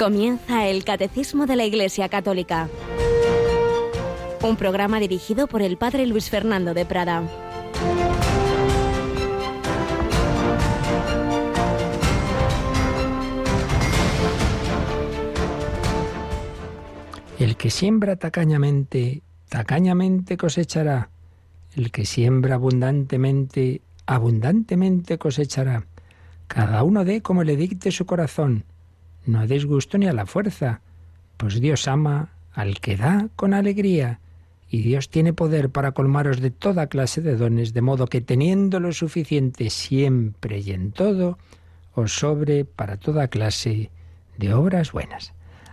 Comienza el Catecismo de la Iglesia Católica, un programa dirigido por el Padre Luis Fernando de Prada. El que siembra tacañamente, tacañamente cosechará. El que siembra abundantemente, abundantemente cosechará. Cada uno dé como le dicte su corazón no deis gusto ni a la fuerza, pues Dios ama al que da con alegría, y Dios tiene poder para colmaros de toda clase de dones, de modo que teniendo lo suficiente siempre y en todo, os sobre para toda clase de obras buenas.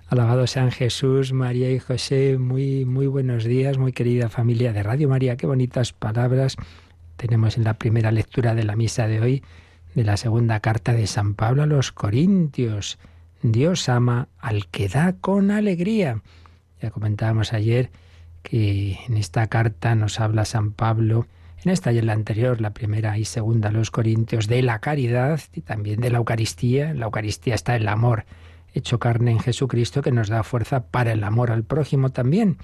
Alabado sean Jesús, María y José, muy muy buenos días, muy querida familia de Radio María, qué bonitas palabras tenemos en la primera lectura de la misa de hoy de la segunda carta de San Pablo a los Corintios. Dios ama al que da con alegría. Ya comentábamos ayer que en esta carta nos habla San Pablo, en esta y en la anterior, la primera y segunda, los Corintios, de la caridad y también de la Eucaristía. En la Eucaristía está el amor hecho carne en Jesucristo que nos da fuerza para el amor al prójimo también.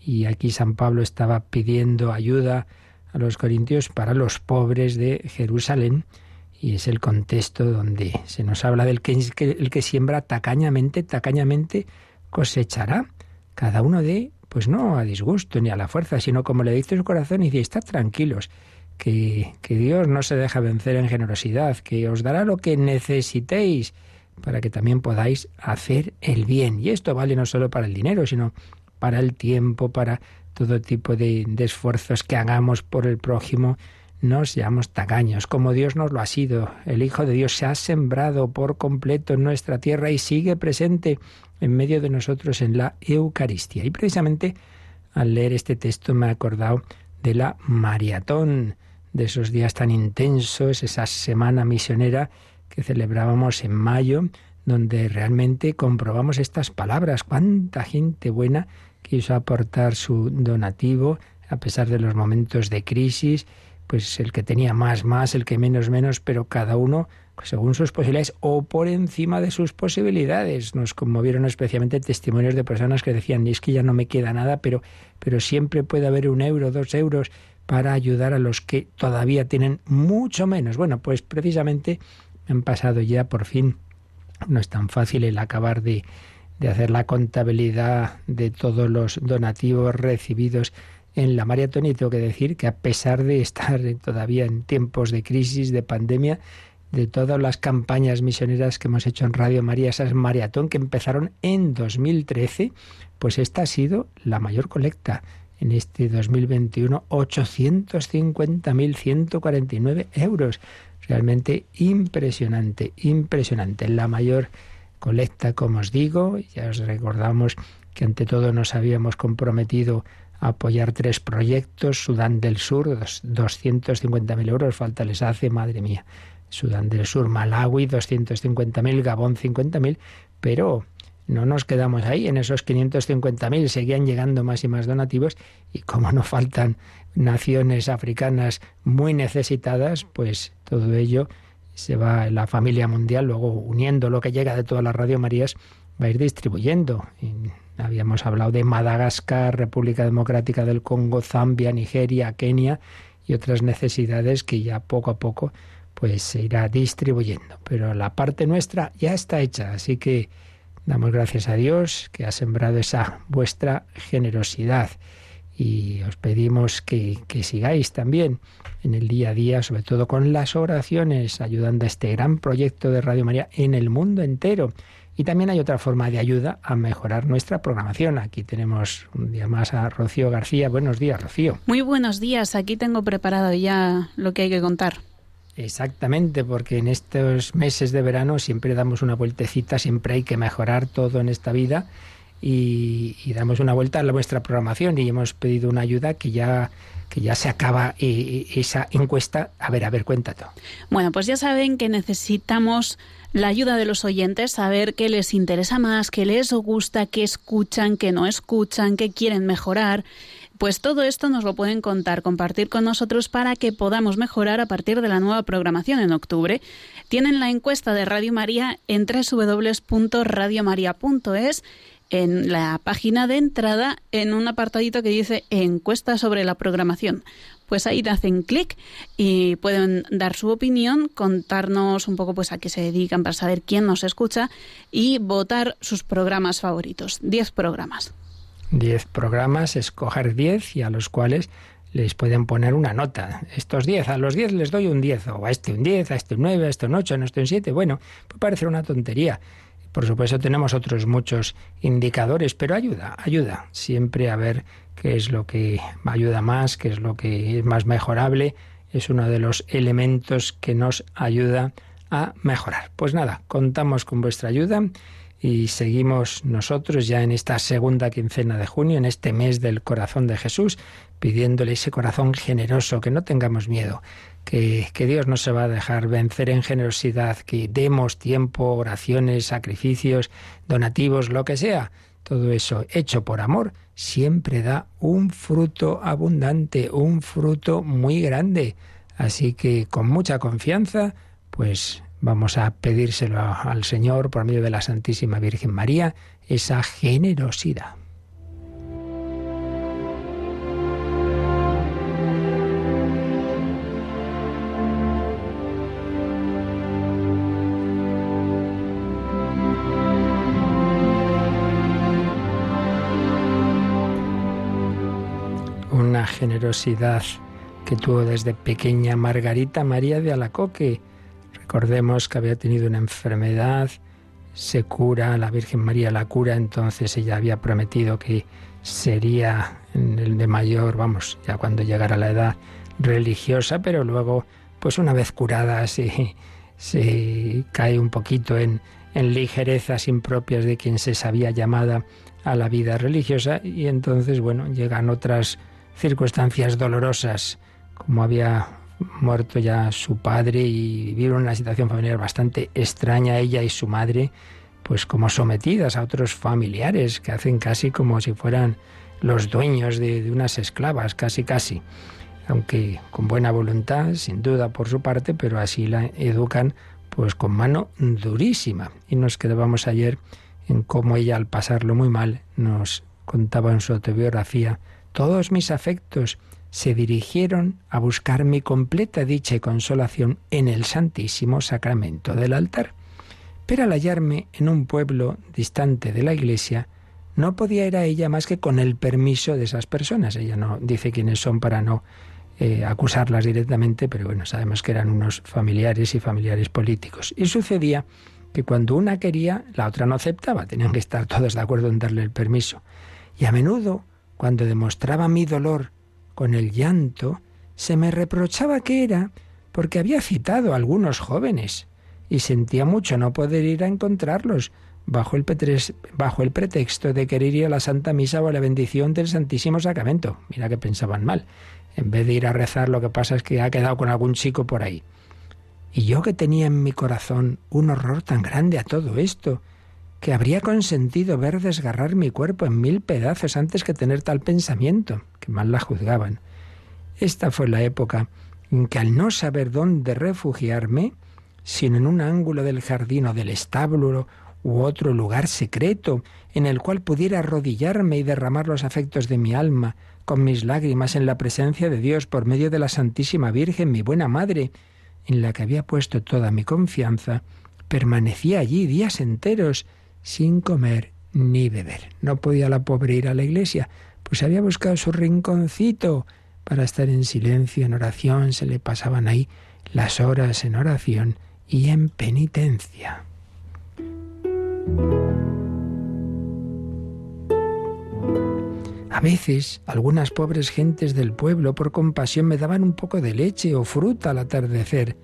Y aquí San Pablo estaba pidiendo ayuda a los corintios para los pobres de Jerusalén y es el contexto donde se nos habla del que, el que siembra tacañamente, tacañamente cosechará. Cada uno de, pues no a disgusto ni a la fuerza, sino como le dice su corazón y dice, estad tranquilos, que, que Dios no se deja vencer en generosidad, que os dará lo que necesitéis para que también podáis hacer el bien. Y esto vale no solo para el dinero, sino para el tiempo, para todo tipo de, de esfuerzos que hagamos por el prójimo no seamos tagaños, como Dios nos lo ha sido. El Hijo de Dios se ha sembrado por completo en nuestra tierra y sigue presente en medio de nosotros en la Eucaristía. Y precisamente al leer este texto me he acordado de la maratón, de esos días tan intensos, esa semana misionera que celebrábamos en mayo, donde realmente comprobamos estas palabras. Cuánta gente buena quiso aportar su donativo a pesar de los momentos de crisis pues el que tenía más, más, el que menos, menos, pero cada uno según sus posibilidades o por encima de sus posibilidades. Nos conmovieron especialmente testimonios de personas que decían, es que ya no me queda nada, pero, pero siempre puede haber un euro, dos euros para ayudar a los que todavía tienen mucho menos. Bueno, pues precisamente han pasado ya por fin, no es tan fácil el acabar de, de hacer la contabilidad de todos los donativos recibidos en la maratón y tengo que decir que a pesar de estar todavía en tiempos de crisis, de pandemia, de todas las campañas misioneras que hemos hecho en Radio María, esas maratón que empezaron en 2013, pues esta ha sido la mayor colecta en este 2021, 850.149 euros. Realmente impresionante, impresionante. La mayor colecta, como os digo, ya os recordamos que ante todo nos habíamos comprometido apoyar tres proyectos, Sudán del Sur, 250.000 euros, falta les hace, madre mía. Sudán del Sur, Malawi, 250.000, Gabón, 50.000, pero no nos quedamos ahí, en esos 550.000 seguían llegando más y más donativos y como no faltan naciones africanas muy necesitadas, pues todo ello se va en la familia mundial, luego uniendo lo que llega de todas las Radio Marías, va a ir distribuyendo. Habíamos hablado de Madagascar, República Democrática del Congo, Zambia, Nigeria, Kenia y otras necesidades que ya poco a poco pues se irá distribuyendo. Pero la parte nuestra ya está hecha, así que damos gracias a Dios que ha sembrado esa vuestra generosidad y os pedimos que, que, sigáis también en el día a día, sobre todo con las oraciones, ayudando a este gran proyecto de Radio María en el mundo entero. Y también hay otra forma de ayuda a mejorar nuestra programación. Aquí tenemos un día más a Rocío García. Buenos días, Rocío. Muy buenos días. Aquí tengo preparado ya lo que hay que contar. Exactamente, porque en estos meses de verano siempre damos una vueltecita, siempre hay que mejorar todo en esta vida y, damos una vuelta a nuestra programación y hemos pedido una ayuda que ya que ya se acaba eh, esa encuesta. A ver, a ver, cuéntate. Bueno, pues ya saben que necesitamos la ayuda de los oyentes, saber qué les interesa más, qué les gusta, qué escuchan, qué no escuchan, qué quieren mejorar. Pues todo esto nos lo pueden contar, compartir con nosotros para que podamos mejorar a partir de la nueva programación en octubre. Tienen la encuesta de Radio María en www.radiomaria.es en la página de entrada en un apartadito que dice encuesta sobre la programación. Pues ahí hacen clic y pueden dar su opinión, contarnos un poco pues a qué se dedican para saber quién nos escucha y votar sus programas favoritos. Diez programas. Diez programas, escoger diez y a los cuales les pueden poner una nota. Estos diez, a los diez les doy un diez, o a este un diez, a este un nueve, a este un ocho, a este un siete. Bueno, puede parecer una tontería. Por supuesto tenemos otros muchos indicadores, pero ayuda, ayuda siempre a ver qué es lo que ayuda más, qué es lo que es más mejorable. Es uno de los elementos que nos ayuda a mejorar. Pues nada, contamos con vuestra ayuda y seguimos nosotros ya en esta segunda quincena de junio, en este mes del corazón de Jesús, pidiéndole ese corazón generoso, que no tengamos miedo, que, Dios no se va a dejar vencer en generosidad, que demos tiempo, oraciones, sacrificios, donativos, lo que sea. Todo eso hecho por amor siempre da un fruto abundante, un fruto muy grande. Así que con mucha confianza, pues vamos a pedírselo al Señor por medio de la Santísima Virgen María, esa generosidad. Generosidad que tuvo desde pequeña Margarita María de Alacoque. Recordemos que había tenido una enfermedad, se cura, la Virgen María la cura, entonces ella había prometido que sería el de mayor, vamos, ya cuando llegara la edad religiosa, pero luego, pues una vez curada, se, se cae un poquito en, en ligerezas impropias de quien se sabía llamada a la vida religiosa y entonces, bueno, llegan otras circunstancias dolorosas, como había muerto ya su padre y vivieron una situación familiar bastante extraña ella y su madre, pues como sometidas a otros familiares que hacen casi como si fueran los dueños de, de unas esclavas, casi casi, aunque con buena voluntad, sin duda por su parte, pero así la educan pues con mano durísima. Y nos quedábamos ayer en cómo ella al pasarlo muy mal nos contaba en su autobiografía todos mis afectos se dirigieron a buscar mi completa dicha y consolación en el Santísimo Sacramento del altar. Pero al hallarme en un pueblo distante de la iglesia, no podía ir a ella más que con el permiso de esas personas. Ella no dice quiénes son para no eh, acusarlas directamente, pero bueno, sabemos que eran unos familiares y familiares políticos. Y sucedía que cuando una quería, la otra no aceptaba, tenían que estar todos de acuerdo en darle el permiso. Y a menudo cuando demostraba mi dolor con el llanto, se me reprochaba que era porque había citado a algunos jóvenes y sentía mucho no poder ir a encontrarlos bajo el, pretexto de querer ir a la Santa Misa o a la bendición del Santísimo Sacramento. Mira que pensaban mal. En vez de ir a rezar, lo que pasa es que ha quedado con algún chico por ahí. Y yo que tenía en mi corazón un horror tan grande a todo esto, que habría consentido ver desgarrar mi cuerpo en mil pedazos antes que tener tal pensamiento, que mal la juzgaban. Esta fue la época en que al no saber dónde refugiarme, sino en un ángulo del jardín o del establo u otro lugar secreto en el cual pudiera arrodillarme y derramar los afectos de mi alma con mis lágrimas en la presencia de Dios por medio de la Santísima Virgen, mi buena Madre, en la que había puesto toda mi confianza, permanecía allí días enteros sin comer ni beber. No podía la pobre ir a la iglesia, pues había buscado su rinconcito para estar en silencio, en oración, se le pasaban ahí las horas en oración y en penitencia. A veces algunas pobres gentes del pueblo por compasión me daban un poco de leche o fruta al atardecer.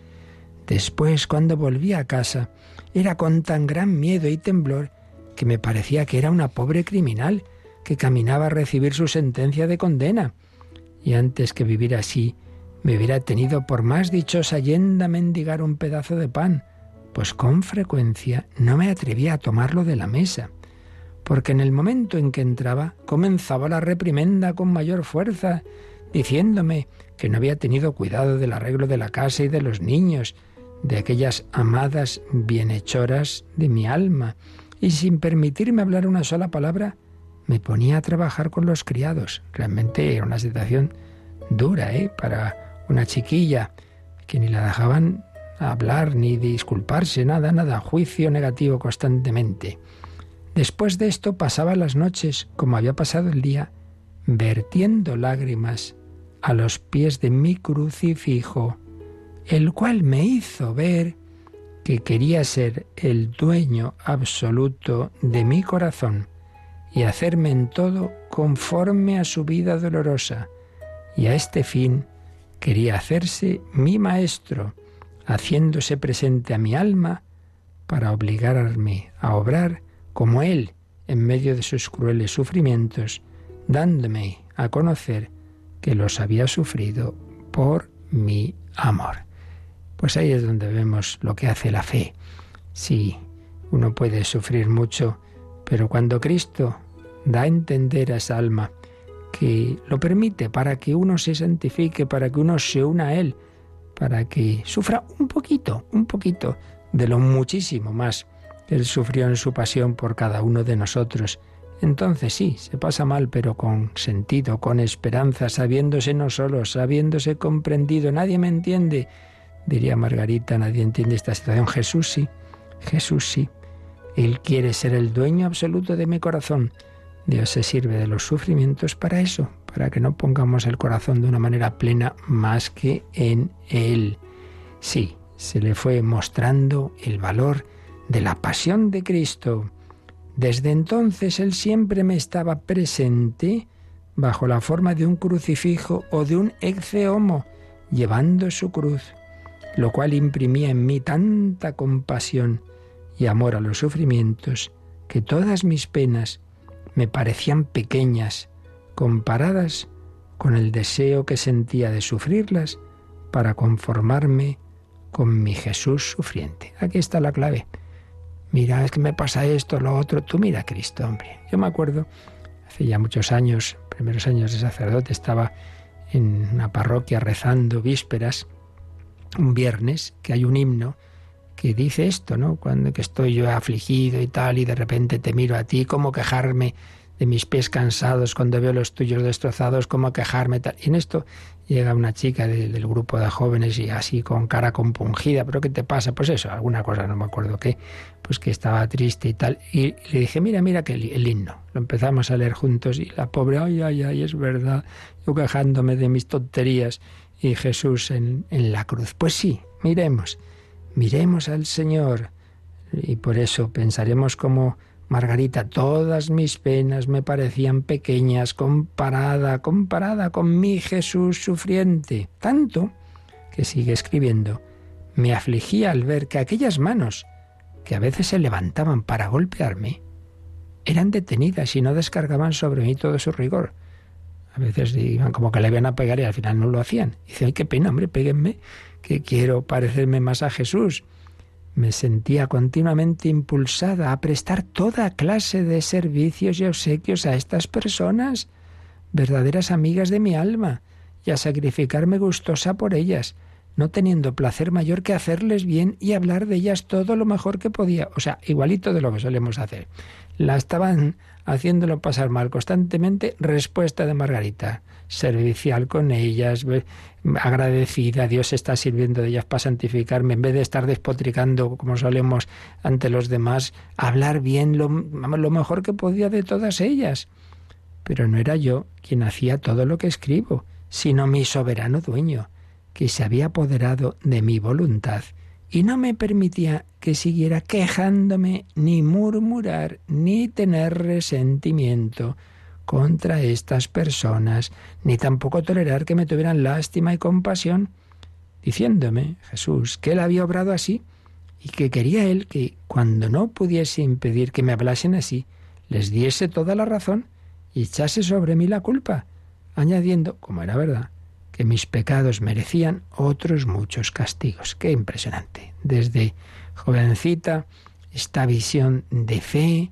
Después, cuando volví a casa, era con tan gran miedo y temblor que me parecía que era una pobre criminal que caminaba a recibir su sentencia de condena. Y antes que vivir así, me hubiera tenido por más dichosa yenda a mendigar un pedazo de pan, pues con frecuencia no me atrevía a tomarlo de la mesa. porque en el momento en que entraba comenzaba la reprimenda con mayor fuerza, diciéndome que no había tenido cuidado del arreglo de la casa y de los niños, de aquellas amadas bienhechoras de mi alma, y sin permitirme hablar una sola palabra, me ponía a trabajar con los criados. Realmente era una situación dura, ¿eh? Para una chiquilla que ni la dejaban hablar ni disculparse, nada, nada, juicio negativo constantemente. Después de esto pasaba las noches, como había pasado el día, vertiendo lágrimas a los pies de mi crucifijo, el cual me hizo ver que quería ser el dueño absoluto de mi corazón y hacerme en todo conforme a su vida dolorosa, y a este fin quería hacerse mi maestro, haciéndose presente a mi alma para obligarme a obrar como Él en medio de sus crueles sufrimientos, dándome a conocer que los había sufrido por mi amor. Pues ahí es donde vemos lo que hace la fe. Sí, uno puede sufrir mucho, pero cuando Cristo da a entender a esa alma que lo permite para que uno se santifique, para que uno se una a Él, para que sufra un poquito, un poquito de lo muchísimo más que Él sufrió en su pasión por cada uno de nosotros. Entonces sí, se pasa mal, pero con sentido, con esperanza, sabiéndose no solo, sabiéndose comprendido. Nadie me entiende, diría Margarita, nadie entiende esta situación. Jesús sí, Jesús sí. Él quiere ser el dueño absoluto de mi corazón. Dios se sirve de los sufrimientos para eso, para que no pongamos el corazón de una manera plena más que en Él. Sí, se le fue mostrando el valor de la pasión de Cristo. Desde entonces Él siempre me estaba presente bajo la forma de un crucifijo o de un homo, llevando su cruz, lo cual imprimía en mí tanta compasión y amor a los sufrimientos que todas mis penas me parecían pequeñas comparadas con el deseo que sentía de sufrirlas para conformarme con mi Jesús sufriente. Aquí está la clave. Mira, es que me pasa esto, lo otro. Tú mira Cristo, hombre. Yo me acuerdo, hace ya muchos años, primeros años de sacerdote, estaba en una parroquia rezando vísperas un viernes, que hay un himno que dice esto, ¿no? Cuando que estoy yo afligido y tal, y de repente te miro a ti, ¿cómo quejarme de mis pies cansados cuando veo los tuyos destrozados? ¿Cómo quejarme? Tal? Y en esto llega una chica del grupo de jóvenes y así con cara compungida, ¿pero qué te pasa? Pues eso, alguna cosa, no me acuerdo qué, pues que estaba triste y tal. Y le dije, mira, mira que el, el himno. Lo empezamos a leer juntos y la pobre, ay, ay, ay, es verdad, yo quejándome de mis tonterías y Jesús en, en la cruz. Pues sí, miremos miremos al Señor. Y por eso pensaremos como Margarita, todas mis penas me parecían pequeñas comparada, comparada con mi Jesús sufriente. Tanto que sigue escribiendo, me afligía al ver que aquellas manos, que a veces se levantaban para golpearme, eran detenidas y no descargaban sobre mí todo su rigor. A veces iban como que le iban a pegar y al final no lo hacían. dice, ay, qué pena, hombre, péguenme que quiero parecerme más a Jesús. Me sentía continuamente impulsada a prestar toda clase de servicios y obsequios a estas personas, verdaderas amigas de mi alma, y a sacrificarme gustosa por ellas, no teniendo placer mayor que hacerles bien y hablar de ellas todo lo mejor que podía. O sea, igualito de lo que solemos hacer. La estaban haciéndolo pasar mal constantemente. Respuesta de Margarita servicial con ellas, agradecida, Dios está sirviendo de ellas para santificarme, en vez de estar despotricando como solemos ante los demás, hablar bien lo, lo mejor que podía de todas ellas. Pero no era yo quien hacía todo lo que escribo, sino mi soberano dueño, que se había apoderado de mi voluntad y no me permitía que siguiera quejándome, ni murmurar, ni tener resentimiento contra estas personas, ni tampoco tolerar que me tuvieran lástima y compasión, diciéndome Jesús que él había obrado así y que quería él que cuando no pudiese impedir que me hablasen así, les diese toda la razón y echase sobre mí la culpa, añadiendo, como era verdad, que mis pecados merecían otros muchos castigos. Qué impresionante. Desde jovencita, esta visión de fe,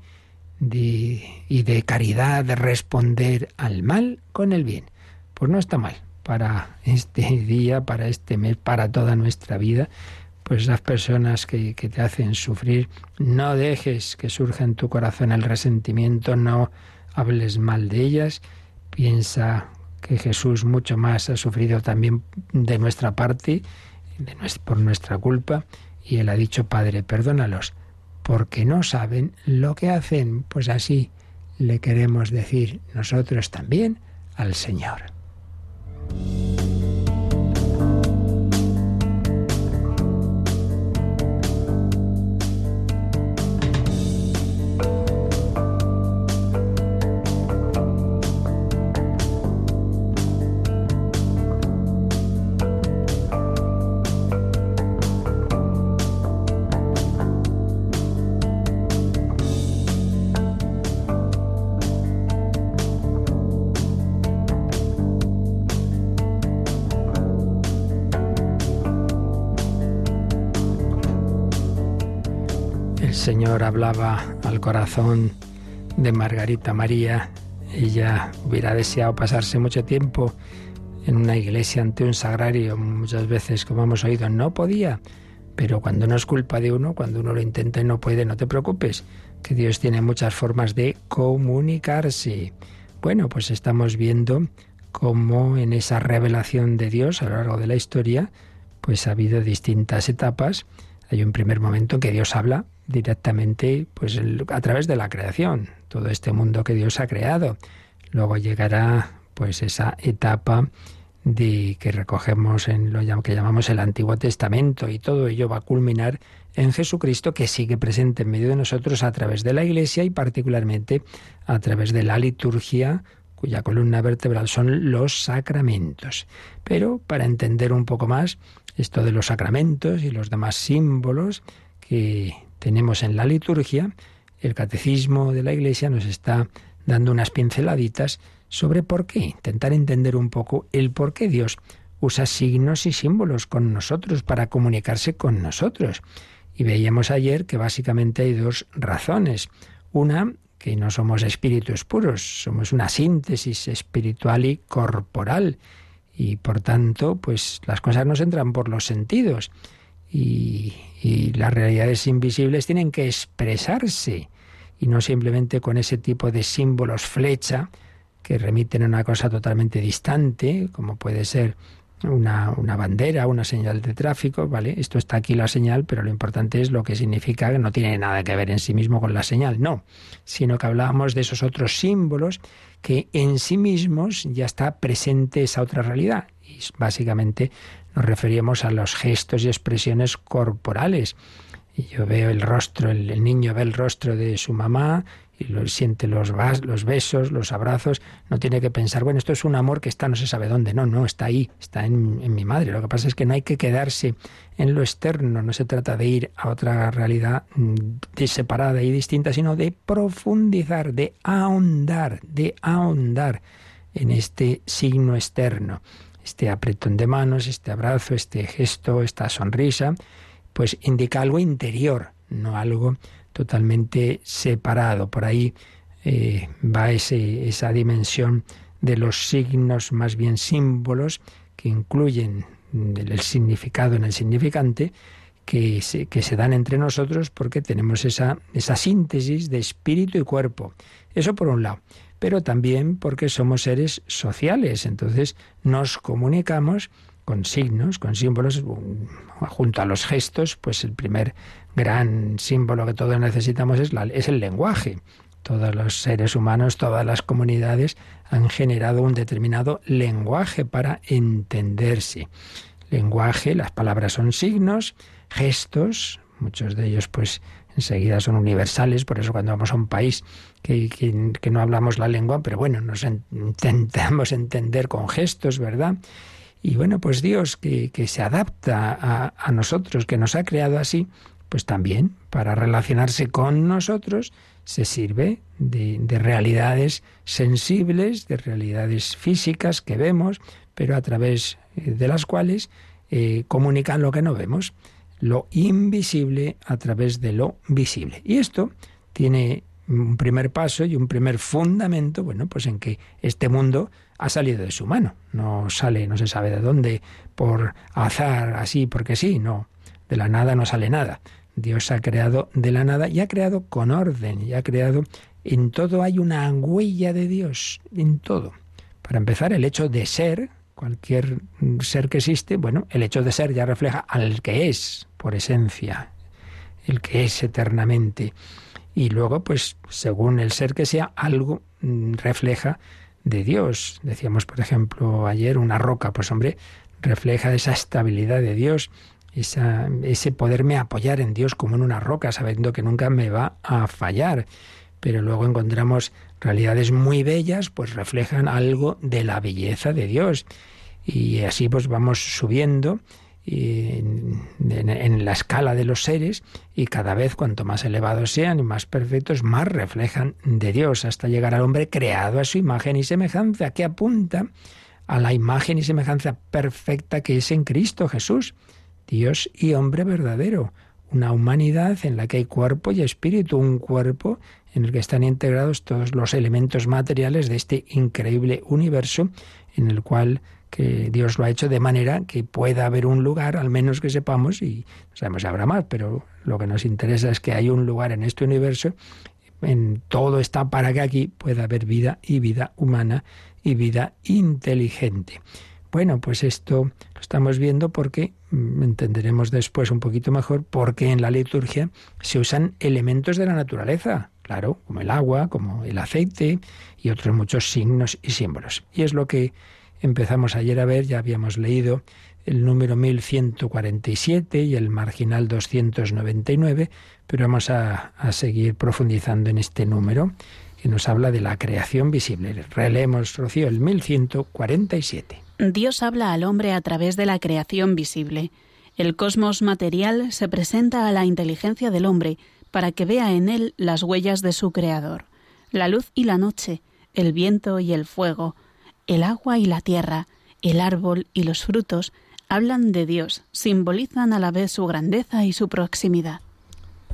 y de caridad, de responder al mal con el bien. Pues no está mal para este día, para este mes, para toda nuestra vida. Pues las personas que te hacen sufrir, no dejes que surja en tu corazón el resentimiento, no hables mal de ellas, piensa que Jesús mucho más ha sufrido también de nuestra parte, por nuestra culpa, y Él ha dicho, Padre, perdónalos, porque no saben lo que hacen. Pues así le queremos decir nosotros también al Señor. Señor hablaba al corazón de Margarita María, ella hubiera deseado pasarse mucho tiempo en una iglesia ante un sagrario, muchas veces, como hemos oído, no podía. Pero cuando no es culpa de uno, cuando uno lo intenta y no puede, no te preocupes, que Dios tiene muchas formas de comunicarse. Bueno, pues estamos viendo cómo en esa revelación de Dios a lo largo de la historia, pues ha habido distintas etapas. Hay un primer momento en que Dios habla directamente pues a través de la creación, todo este mundo que Dios ha creado. Luego llegará pues esa etapa de que recogemos en lo que llamamos el Antiguo Testamento y todo ello va a culminar en Jesucristo que sigue presente en medio de nosotros a través de la Iglesia y particularmente a través de la liturgia cuya columna vertebral son los sacramentos. Pero para entender un poco más esto de los sacramentos y los demás símbolos que tenemos en la liturgia, el catecismo de la Iglesia nos está dando unas pinceladitas sobre por qué, intentar entender un poco el por qué Dios usa signos y símbolos con nosotros para comunicarse con nosotros. Y veíamos ayer que básicamente hay dos razones. Una, que no somos espíritus puros, somos una síntesis espiritual y corporal. Y por tanto, pues las cosas nos entran por los sentidos y, las realidades invisibles tienen que expresarse y no simplemente con ese tipo de símbolos flecha que remiten a una cosa totalmente distante, como puede ser una, una, bandera, una señal de tráfico, ¿vale? Esto está aquí la señal, pero lo importante es lo que significa, que no tiene nada que ver en sí mismo con la señal, no, sino que hablábamos de esos otros símbolos que en sí mismos ya está presente esa otra realidad. Y básicamente nos referíamos a los gestos y expresiones corporales. Y yo veo el rostro, el, niño ve el rostro de su mamá y siente los, los besos, los abrazos, no tiene que pensar, bueno, esto es un amor que está no se sabe dónde, no, no, está ahí, está en, en mi madre. Lo que pasa es que no hay que quedarse en lo externo, no se trata de ir a otra realidad mm, separada y distinta, sino de profundizar, de ahondar, de ahondar en este signo externo este apretón de manos, este abrazo, este gesto, esta sonrisa, pues indica algo interior, no algo totalmente separado. Por ahí eh, va ese, esa dimensión de los signos, más bien símbolos, que incluyen el significado en el significante, que se, que se dan entre nosotros porque tenemos esa, esa síntesis de espíritu y cuerpo. Eso por un lado pero también porque somos seres sociales, entonces nos comunicamos con signos, con símbolos, junto a los gestos, pues el primer gran símbolo que todos necesitamos es, es el lenguaje. Todos los seres humanos, todas las comunidades han generado un determinado lenguaje para entenderse. Lenguaje, las palabras son signos, gestos, muchos de ellos pues enseguida son universales, por eso cuando vamos a un país que, que, no hablamos la lengua, pero bueno, nos intentamos entender con gestos, ¿verdad? Y bueno, pues Dios que, que se adapta a, a, nosotros, que nos ha creado así, pues también para relacionarse con nosotros se sirve de, de realidades sensibles, de realidades físicas que vemos, pero a través eh, de las cuales eh, comunican lo que no vemos lo invisible a través de lo visible. Y esto tiene un primer paso y un primer fundamento, bueno, pues en que este mundo ha salido de su mano, no sale, no se sabe de dónde, por azar, así, porque sí, no, de la nada no sale nada. Dios ha creado de la nada y ha creado con orden, y ha creado, en todo hay una huella de Dios, en todo. Para empezar, el hecho de ser, cualquier ser que existe, bueno, el hecho de ser ya refleja al que es, por esencia, el que es eternamente. Y luego, pues, según el ser que sea, algo mm, refleja de Dios. Decíamos, por ejemplo, ayer una roca, pues hombre, refleja esa estabilidad de Dios, esa, ese poderme apoyar en Dios como en una roca, sabiendo que nunca me va a fallar. Pero luego encontramos realidades muy bellas, pues reflejan algo de la belleza de Dios. Y así pues vamos subiendo en, la escala de los seres y cada vez cuanto más elevados sean y más perfectos, más reflejan de Dios hasta llegar al hombre creado a su imagen y semejanza, que apunta a la imagen y semejanza perfecta que es en Cristo Jesús, Dios y hombre verdadero, una humanidad en la que hay cuerpo y espíritu, un cuerpo en el que están integrados todos los elementos materiales de este increíble universo en el cual que Dios lo ha hecho de manera que pueda haber un lugar, al menos que sepamos, y no sabemos si habrá más, pero lo que nos interesa es que hay un lugar en este universo, en todo está para que aquí pueda haber vida y vida humana y vida inteligente. Bueno, pues esto lo estamos viendo porque mm, entenderemos después un poquito mejor porque en la liturgia se usan elementos de la naturaleza, claro, como el agua, como el aceite y otros muchos signos y símbolos. Y es lo que empezamos ayer a ver, ya habíamos leído el número 1147 y el marginal 299, pero vamos a, a seguir profundizando en este número que nos habla de la creación visible. Releemos, Rocío, el 1147. Dios habla al hombre a través de la creación visible. El cosmos material se presenta a la inteligencia del hombre para que vea en él las huellas de su creador. La luz y la noche, el viento y el fuego, el agua y la tierra, el árbol y los frutos hablan de Dios, simbolizan a la vez su grandeza y su proximidad.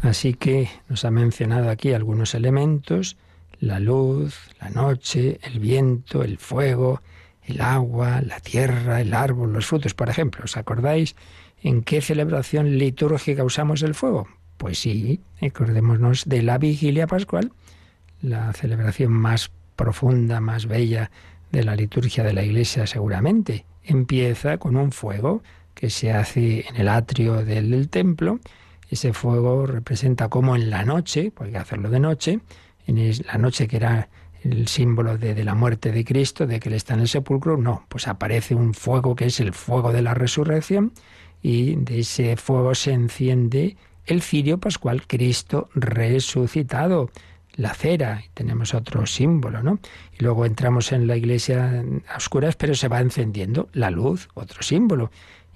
Así que nos ha mencionado aquí algunos elementos, la luz, la noche, el viento, el fuego, el agua, la tierra, el árbol, los frutos. Por ejemplo, ¿os acordáis en qué celebración litúrgica usamos el fuego? Pues sí, acordémonos de la vigilia pascual, la celebración más profunda, más bella de la liturgia de la Iglesia seguramente. Empieza con un fuego que se hace en el atrio del, templo. Ese fuego representa como en la noche, porque hay que hacerlo de noche, en la noche que era el símbolo de, la muerte de Cristo, de que Él está en el sepulcro, no, pues aparece un fuego que es el fuego de la resurrección y de ese fuego se enciende el cirio pascual, Cristo resucitado la cera, tenemos otro símbolo, ¿no? Y luego entramos en la iglesia a oscuras, pero se va encendiendo la luz, otro símbolo.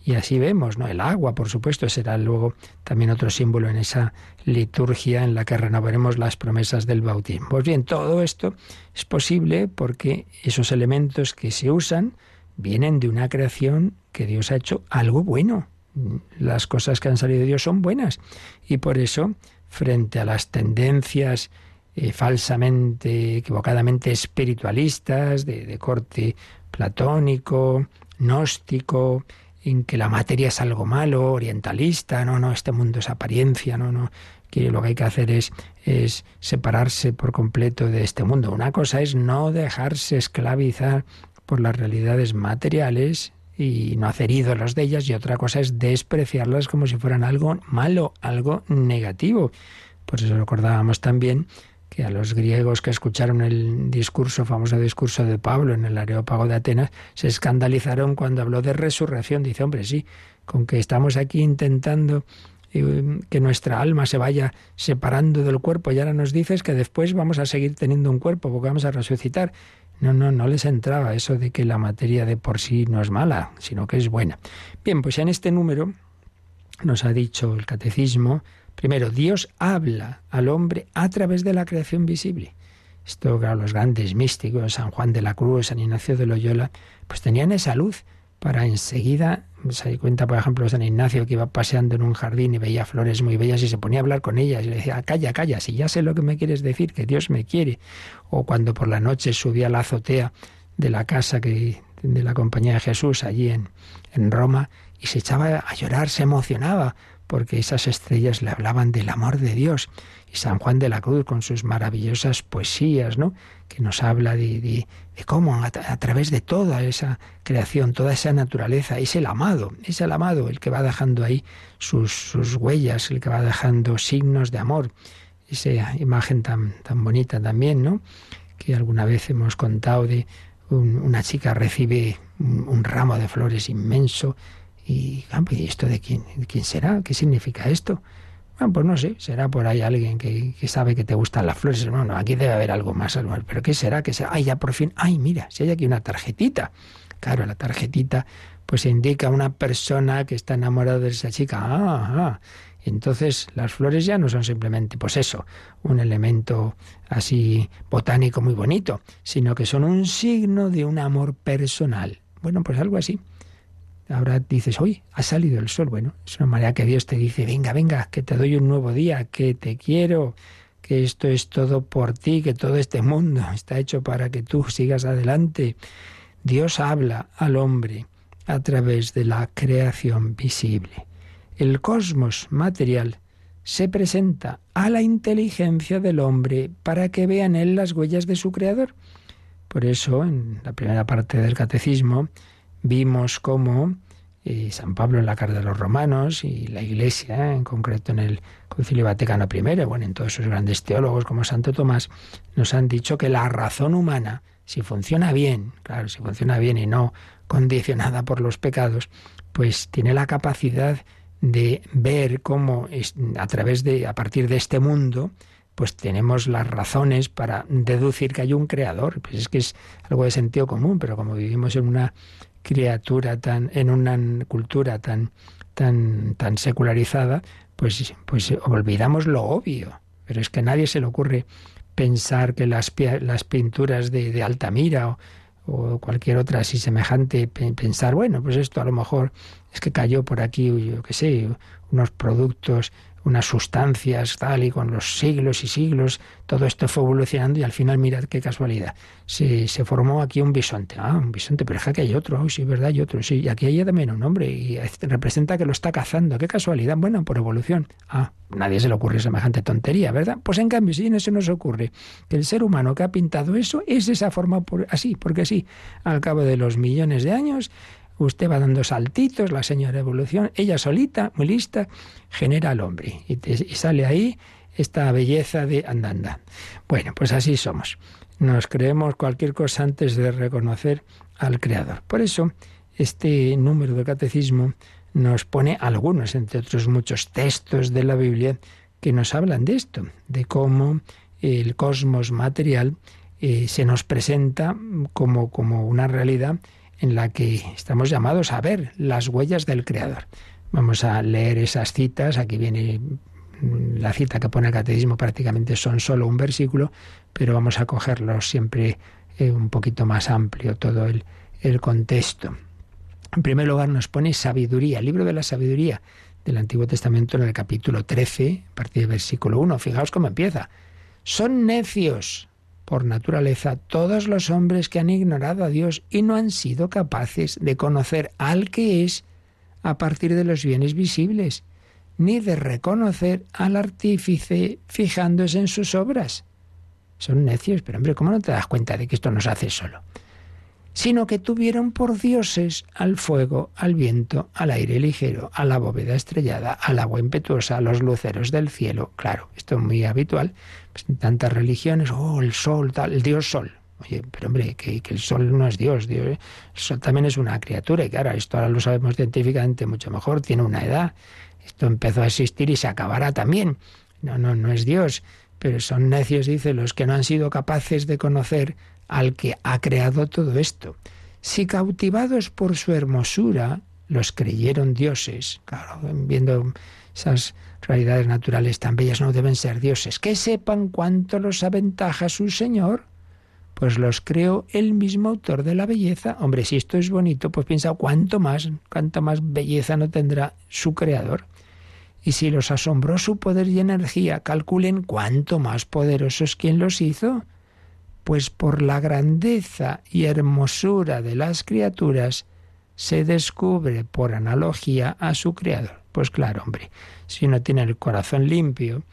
Y así vemos, ¿no? El agua, por supuesto, será luego también otro símbolo en esa liturgia en la que renovaremos las promesas del bautismo. Pues bien, todo esto es posible porque esos elementos que se usan vienen de una creación que Dios ha hecho algo bueno. Las cosas que han salido de Dios son buenas. Y por eso, frente a las tendencias eh, falsamente, equivocadamente espiritualistas, de, corte platónico, gnóstico, en que la materia es algo malo, orientalista, no, no, este mundo es apariencia, no, no, que lo que hay que hacer es, es separarse por completo de este mundo. Una cosa es no dejarse esclavizar por las realidades materiales y no hacer ídolos de ellas, y otra cosa es despreciarlas como si fueran algo malo, algo negativo. Por eso recordábamos también que a los griegos que escucharon el discurso, famoso discurso de Pablo en el Areópago de Atenas, se escandalizaron cuando habló de resurrección. Dice, hombre, sí, con que estamos aquí intentando eh, que nuestra alma se vaya separando del cuerpo y ahora nos dices que después vamos a seguir teniendo un cuerpo porque vamos a resucitar. No, no, no les entraba eso de que la materia de por sí no es mala, sino que es buena. Bien, pues en este número nos ha dicho el catecismo Primero, Dios habla al hombre a través de la creación visible. Esto, claro, los grandes místicos, San Juan de la Cruz, San Ignacio de Loyola, pues tenían esa luz, para enseguida, se cuenta por ejemplo San Ignacio que iba paseando en un jardín y veía flores muy bellas y se ponía a hablar con ellas y le decía, calla, calla, si ya sé lo que me quieres decir, que Dios me quiere. O cuando por la noche subía a la azotea de la casa que, de la Compañía de Jesús allí en Roma y se echaba a llorar, se emocionaba porque esas estrellas le hablaban del amor de Dios. Y San Juan de la Cruz con sus maravillosas poesías, ¿no? que nos habla de, de, cómo a, través de toda esa creación, toda esa naturaleza, es el amado, es el amado el que va dejando ahí sus, sus huellas, el que va dejando signos de amor. Esa imagen tan, tan bonita también, ¿no? Que alguna vez hemos contado de una chica recibe un, ramo de flores inmenso y, ¿y esto de quién, de quién será? ¿Qué significa esto? Bueno, pues no sé, será por ahí alguien que, sabe que te gustan las flores. Bueno, aquí debe haber algo más, pero ¿qué será? ¿Qué será? Ay, ya por fin, ay, mira, si hay aquí una tarjetita. Claro, la tarjetita pues indica una persona que está enamorada de esa chica. Ah, ah. Entonces las flores ya no son simplemente, pues eso, un elemento así botánico muy bonito, sino que son un signo de un amor personal. Bueno, pues algo así. Ahora dices, hoy ha salido el sol. Bueno, es una manera que Dios te dice, venga, venga, que te doy un nuevo día, que te quiero, que esto es todo por ti, que todo este mundo está hecho para que tú sigas adelante. Dios habla al hombre a través de la creación visible. El cosmos material se presenta a la inteligencia del hombre para que vean en él las huellas de su creador. Por eso, en la primera parte del catecismo, vimos cómo eh, San Pablo en la carta de los romanos y la Iglesia, en concreto en el Concilio Vaticano I, bueno, en todos esos grandes teólogos como Santo Tomás, nos han dicho que la razón humana, si funciona bien, claro, si funciona bien y no condicionada por los pecados, pues tiene la capacidad de ver cómo a través de, a partir de este mundo, pues tenemos las razones para deducir que hay un creador. Pues es que es algo de sentido común, pero como vivimos en una criatura tan, en una cultura tan, tan, tan secularizada, pues, pues olvidamos lo obvio. Pero es que a nadie se le ocurre pensar que las, las pinturas de, de Altamira o, o cualquier otra así semejante, pensar, bueno, pues esto a lo mejor es que cayó por aquí, yo qué sé, unos productos unas sustancias, tal, y con los siglos y siglos, todo esto fue evolucionando y al final, mirad qué casualidad, se, se formó aquí un bisonte. Ah, un bisonte, pero es que hay otro, oh, sí, verdad, hay otro, sí, y aquí hay también un hombre, y representa que lo está cazando, qué casualidad, bueno, por evolución. Ah, nadie se le ocurre semejante tontería, ¿verdad? Pues en cambio, si no se nos ocurre que el ser humano que ha pintado eso es esa forma así, porque sí, al cabo de los millones de años, usted va dando saltitos, la señora evolución, ella solita, muy lista, genera al hombre y, sale ahí esta belleza de andanda. Bueno, pues así somos. Nos creemos cualquier cosa antes de reconocer al Creador. Por eso, este número de catecismo nos pone algunos, entre otros muchos textos de la Biblia, que nos hablan de esto, de cómo el cosmos material eh, se nos presenta como, como una realidad en la que estamos llamados a ver las huellas del Creador. Vamos a leer esas citas, aquí viene la cita que pone el catecismo, prácticamente son solo un versículo, pero vamos a cogerlo siempre eh, un poquito más amplio todo el, el contexto. En primer lugar nos pone sabiduría, el libro de la sabiduría del Antiguo Testamento en el capítulo 13, a partir del versículo 1. Fijaos cómo empieza. Son necios por naturaleza todos los hombres que han ignorado a Dios y no han sido capaces de conocer al que es a partir de los bienes visibles, ni de reconocer al artífice fijándose en sus obras. Son necios, pero hombre, ¿cómo no te das cuenta de que esto no se hace solo? sino que tuvieron por dioses al fuego, al viento, al aire ligero, a la bóveda estrellada, al agua impetuosa, a los luceros del cielo. Claro, esto es muy habitual tantas religiones, oh, el sol, tal, el dios sol. Oye, pero hombre, que, el sol no es Dios, Dios, el sol también es una criatura, y claro, esto ahora lo sabemos científicamente mucho mejor, tiene una edad, esto empezó a existir y se acabará también. No, no, no es Dios, pero son necios, dice, los que no han sido capaces de conocer al que ha creado todo esto. Si cautivados por su hermosura los creyeron dioses, claro, viendo esas realidades naturales tan bellas no deben ser dioses, que sepan cuánto los aventaja su Señor, pues los creó el mismo autor de la belleza. Hombre, si esto es bonito, pues piensa cuánto más, cuánto más belleza no tendrá su creador. Y si los asombró su poder y energía, calculen cuánto más poderoso es quien los hizo. Pues por la grandeza y hermosura de las criaturas se descubre por analogía a su creador. Pues claro, hombre, si uno tiene el corazón limpio,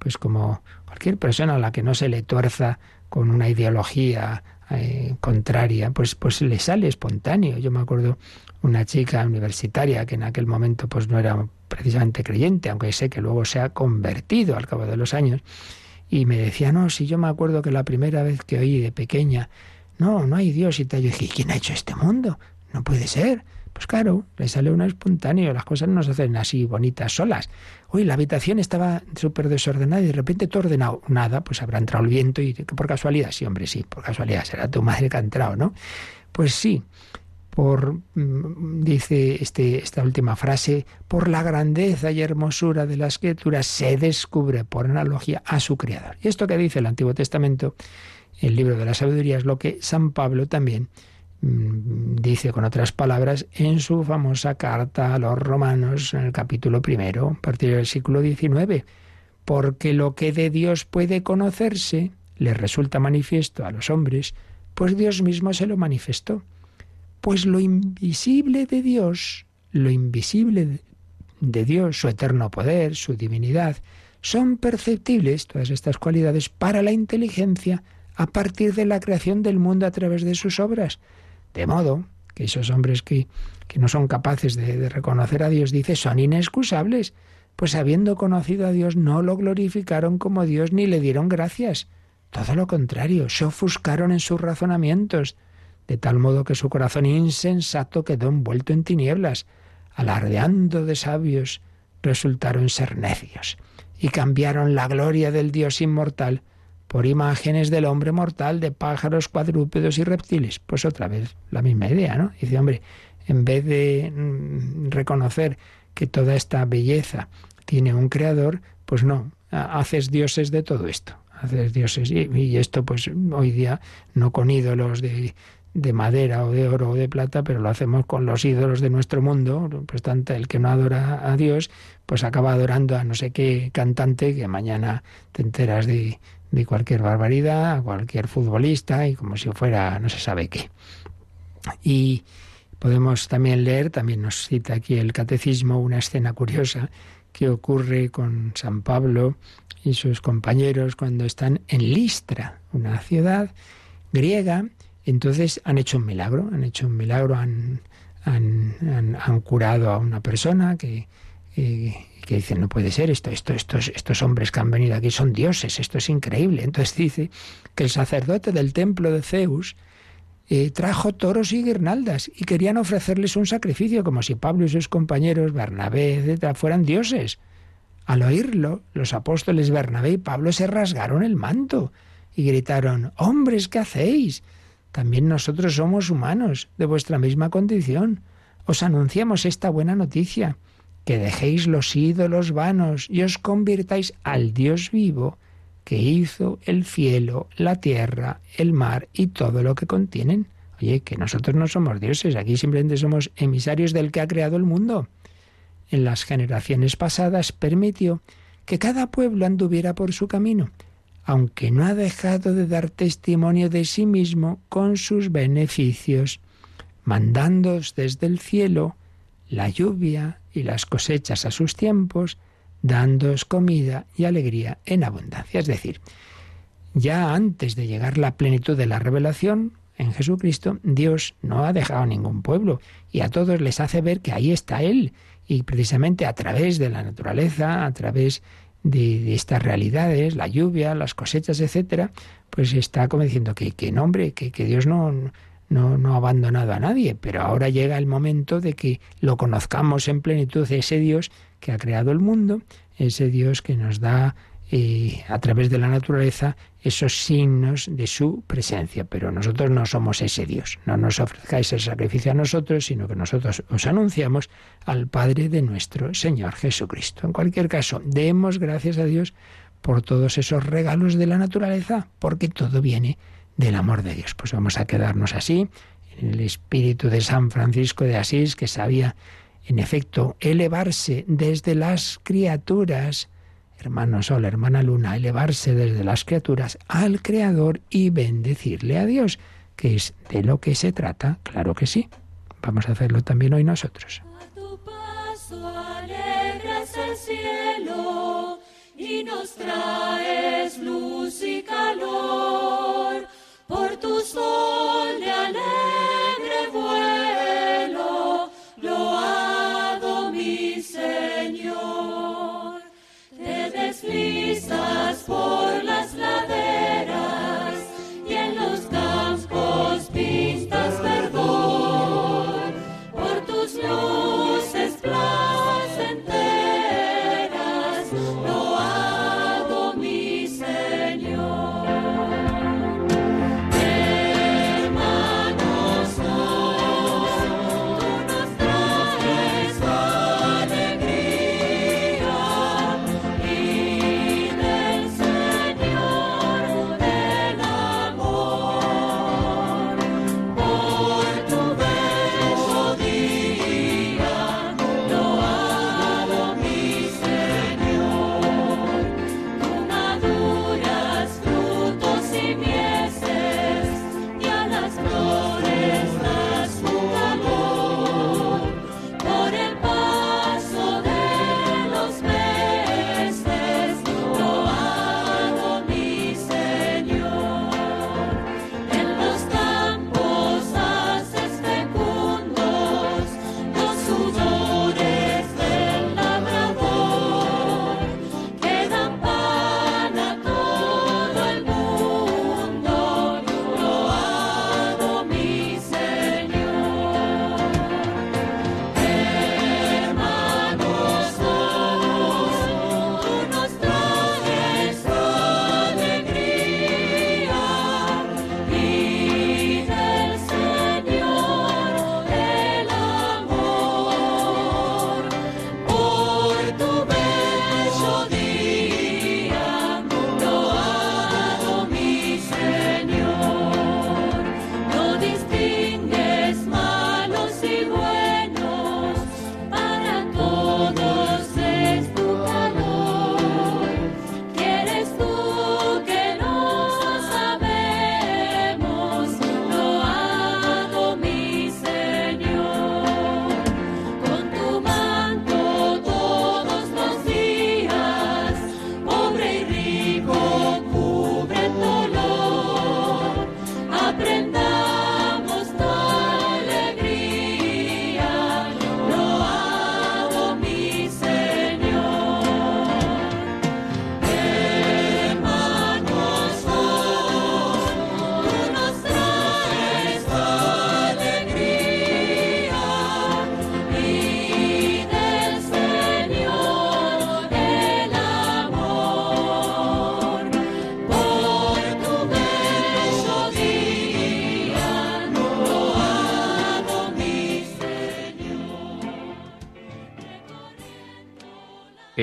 pues como cualquier persona a la que no se le tuerza con una ideología eh, contraria, pues, pues le sale espontáneo. Yo me acuerdo una chica universitaria que en aquel momento pues no era precisamente creyente, aunque sé que luego se ha convertido al cabo de los años, y me decía, no, si yo me acuerdo que la primera vez que oí de pequeña, no, no hay Dios y tal, yo dije, ¿quién ha hecho este mundo? No puede ser. Pues claro, le sale uno espontáneo, las cosas no se hacen así bonitas solas. Uy, la habitación estaba súper desordenada y de repente todo ordenado. Nada, pues habrá entrado el viento y por casualidad, sí, hombre, sí, por casualidad, será tu madre que ha entrado, ¿no? Pues sí, por, mm, dice este, esta última frase, por la grandeza y hermosura de las criaturas se descubre por analogía a su creador. Y esto que dice el Antiguo Testamento, el libro de la sabiduría, es lo que San Pablo también dice con otras palabras en su famosa carta a los romanos en el capítulo primero, a partir del siglo XIX, porque lo que de Dios puede conocerse le resulta manifiesto a los hombres, pues Dios mismo se lo manifestó. Pues lo invisible de Dios, lo invisible de Dios, su eterno poder, su divinidad, son perceptibles, todas estas cualidades, para la inteligencia a partir de la creación del mundo a través de sus obras, de modo que esos hombres que, no son capaces de, de reconocer a Dios, dice, son inexcusables, pues habiendo conocido a Dios no lo glorificaron como Dios ni le dieron gracias. Todo lo contrario, se ofuscaron en sus razonamientos, de tal modo que su corazón insensato quedó envuelto en tinieblas, alardeando de sabios, resultaron ser necios, y cambiaron la gloria del Dios inmortal por imágenes del hombre mortal, de pájaros, cuadrúpedos y reptiles. Pues otra vez la misma idea, ¿no? Dice, hombre, en vez de mm, reconocer que toda esta belleza tiene un creador, pues no, haces dioses de todo esto. Haces dioses. Y, esto, pues hoy día, no con ídolos de, de madera o de oro o de plata, pero lo hacemos con los ídolos de nuestro mundo. Pues tanto el que no adora a Dios, pues acaba adorando a no sé qué cantante que mañana te enteras de, de cualquier barbaridad a cualquier futbolista y como si fuera no se sabe qué. Y podemos también leer, también nos cita aquí el catecismo, una escena curiosa que ocurre con San Pablo y sus compañeros cuando están en Listra, una ciudad griega. Entonces han hecho un milagro, han hecho un milagro, han, han, han, curado a una persona que, que dicen, no puede ser, esto, esto, estos, estos hombres que han venido aquí son dioses, esto es increíble. Entonces dice que el sacerdote del templo de Zeus eh, trajo toros y guirnaldas y querían ofrecerles un sacrificio, como si Pablo y sus compañeros, Bernabé, etc., fueran dioses. Al oírlo, los apóstoles Bernabé y Pablo se rasgaron el manto y gritaron, hombres, ¿qué hacéis? También nosotros somos humanos, de vuestra misma condición. Os anunciamos esta buena noticia que dejéis los ídolos vanos y os convirtáis al Dios vivo que hizo el cielo, la tierra, el mar y todo lo que contienen. Oye, que nosotros no somos dioses, aquí simplemente somos emisarios del que ha creado el mundo. En las generaciones pasadas permitió que cada pueblo anduviera por su camino, aunque no ha dejado de dar testimonio de sí mismo con sus beneficios, mandándoos desde el cielo la lluvia y las cosechas a sus tiempos, dándoos comida y alegría en abundancia. Es decir, ya antes de llegar la plenitud de la revelación en Jesucristo, Dios no ha dejado ningún pueblo y a todos les hace ver que ahí está Él. Y precisamente a través de la naturaleza, a través de, estas realidades, la lluvia, las cosechas, etcétera, pues está como diciendo que, que nombre, que, que Dios no, no, ha abandonado a nadie, pero ahora llega el momento de que lo conozcamos en plenitud, ese Dios que ha creado el mundo, ese Dios que nos da eh, a través de la naturaleza esos signos de su presencia. Pero nosotros no somos ese Dios. No nos ofrezcáis el sacrificio a nosotros, sino que nosotros os anunciamos al Padre de nuestro Señor Jesucristo. En cualquier caso, demos gracias a Dios por todos esos regalos de la naturaleza, porque todo viene del amor de Dios. Pues vamos a quedarnos así, en el espíritu de San Francisco de Asís, que sabía, en efecto, elevarse desde las criaturas, hermano Sol, hermana Luna, elevarse desde las criaturas al Creador y bendecirle a Dios, que es de lo que se trata, claro que sí. Vamos a hacerlo también hoy nosotros. Y nos traes luz y calor por tu sol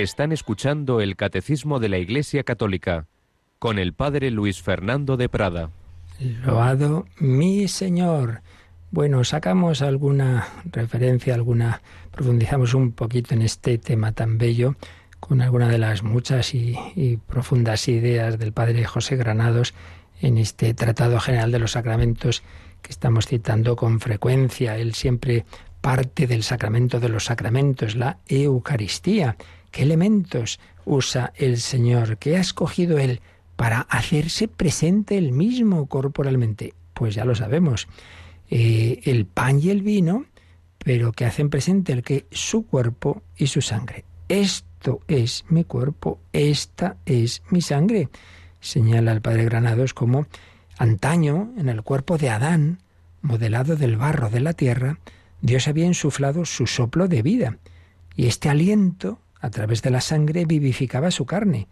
Están escuchando el Catecismo de la Iglesia Católica con el Padre Luis Fernando de Prada. Loado mi Señor. Bueno, sacamos alguna referencia, alguna, profundizamos un poquito en este tema tan bello con alguna de las muchas y, y profundas ideas del Padre José Granados en este Tratado General de los Sacramentos que estamos citando con frecuencia. Él siempre parte del sacramento de los sacramentos, la Eucaristía. ¿Qué elementos usa el Señor? ¿Qué ha escogido Él para hacerse presente Él mismo corporalmente? Pues ya lo sabemos. Eh, el pan y el vino, pero que hacen presente el que su cuerpo y su sangre. Esto es mi cuerpo, esta es mi sangre. Señala el padre Granados como antaño en el cuerpo de Adán, modelado del barro de la tierra, Dios había insuflado su soplo de vida, y este aliento, a través de la sangre, vivificaba su carne.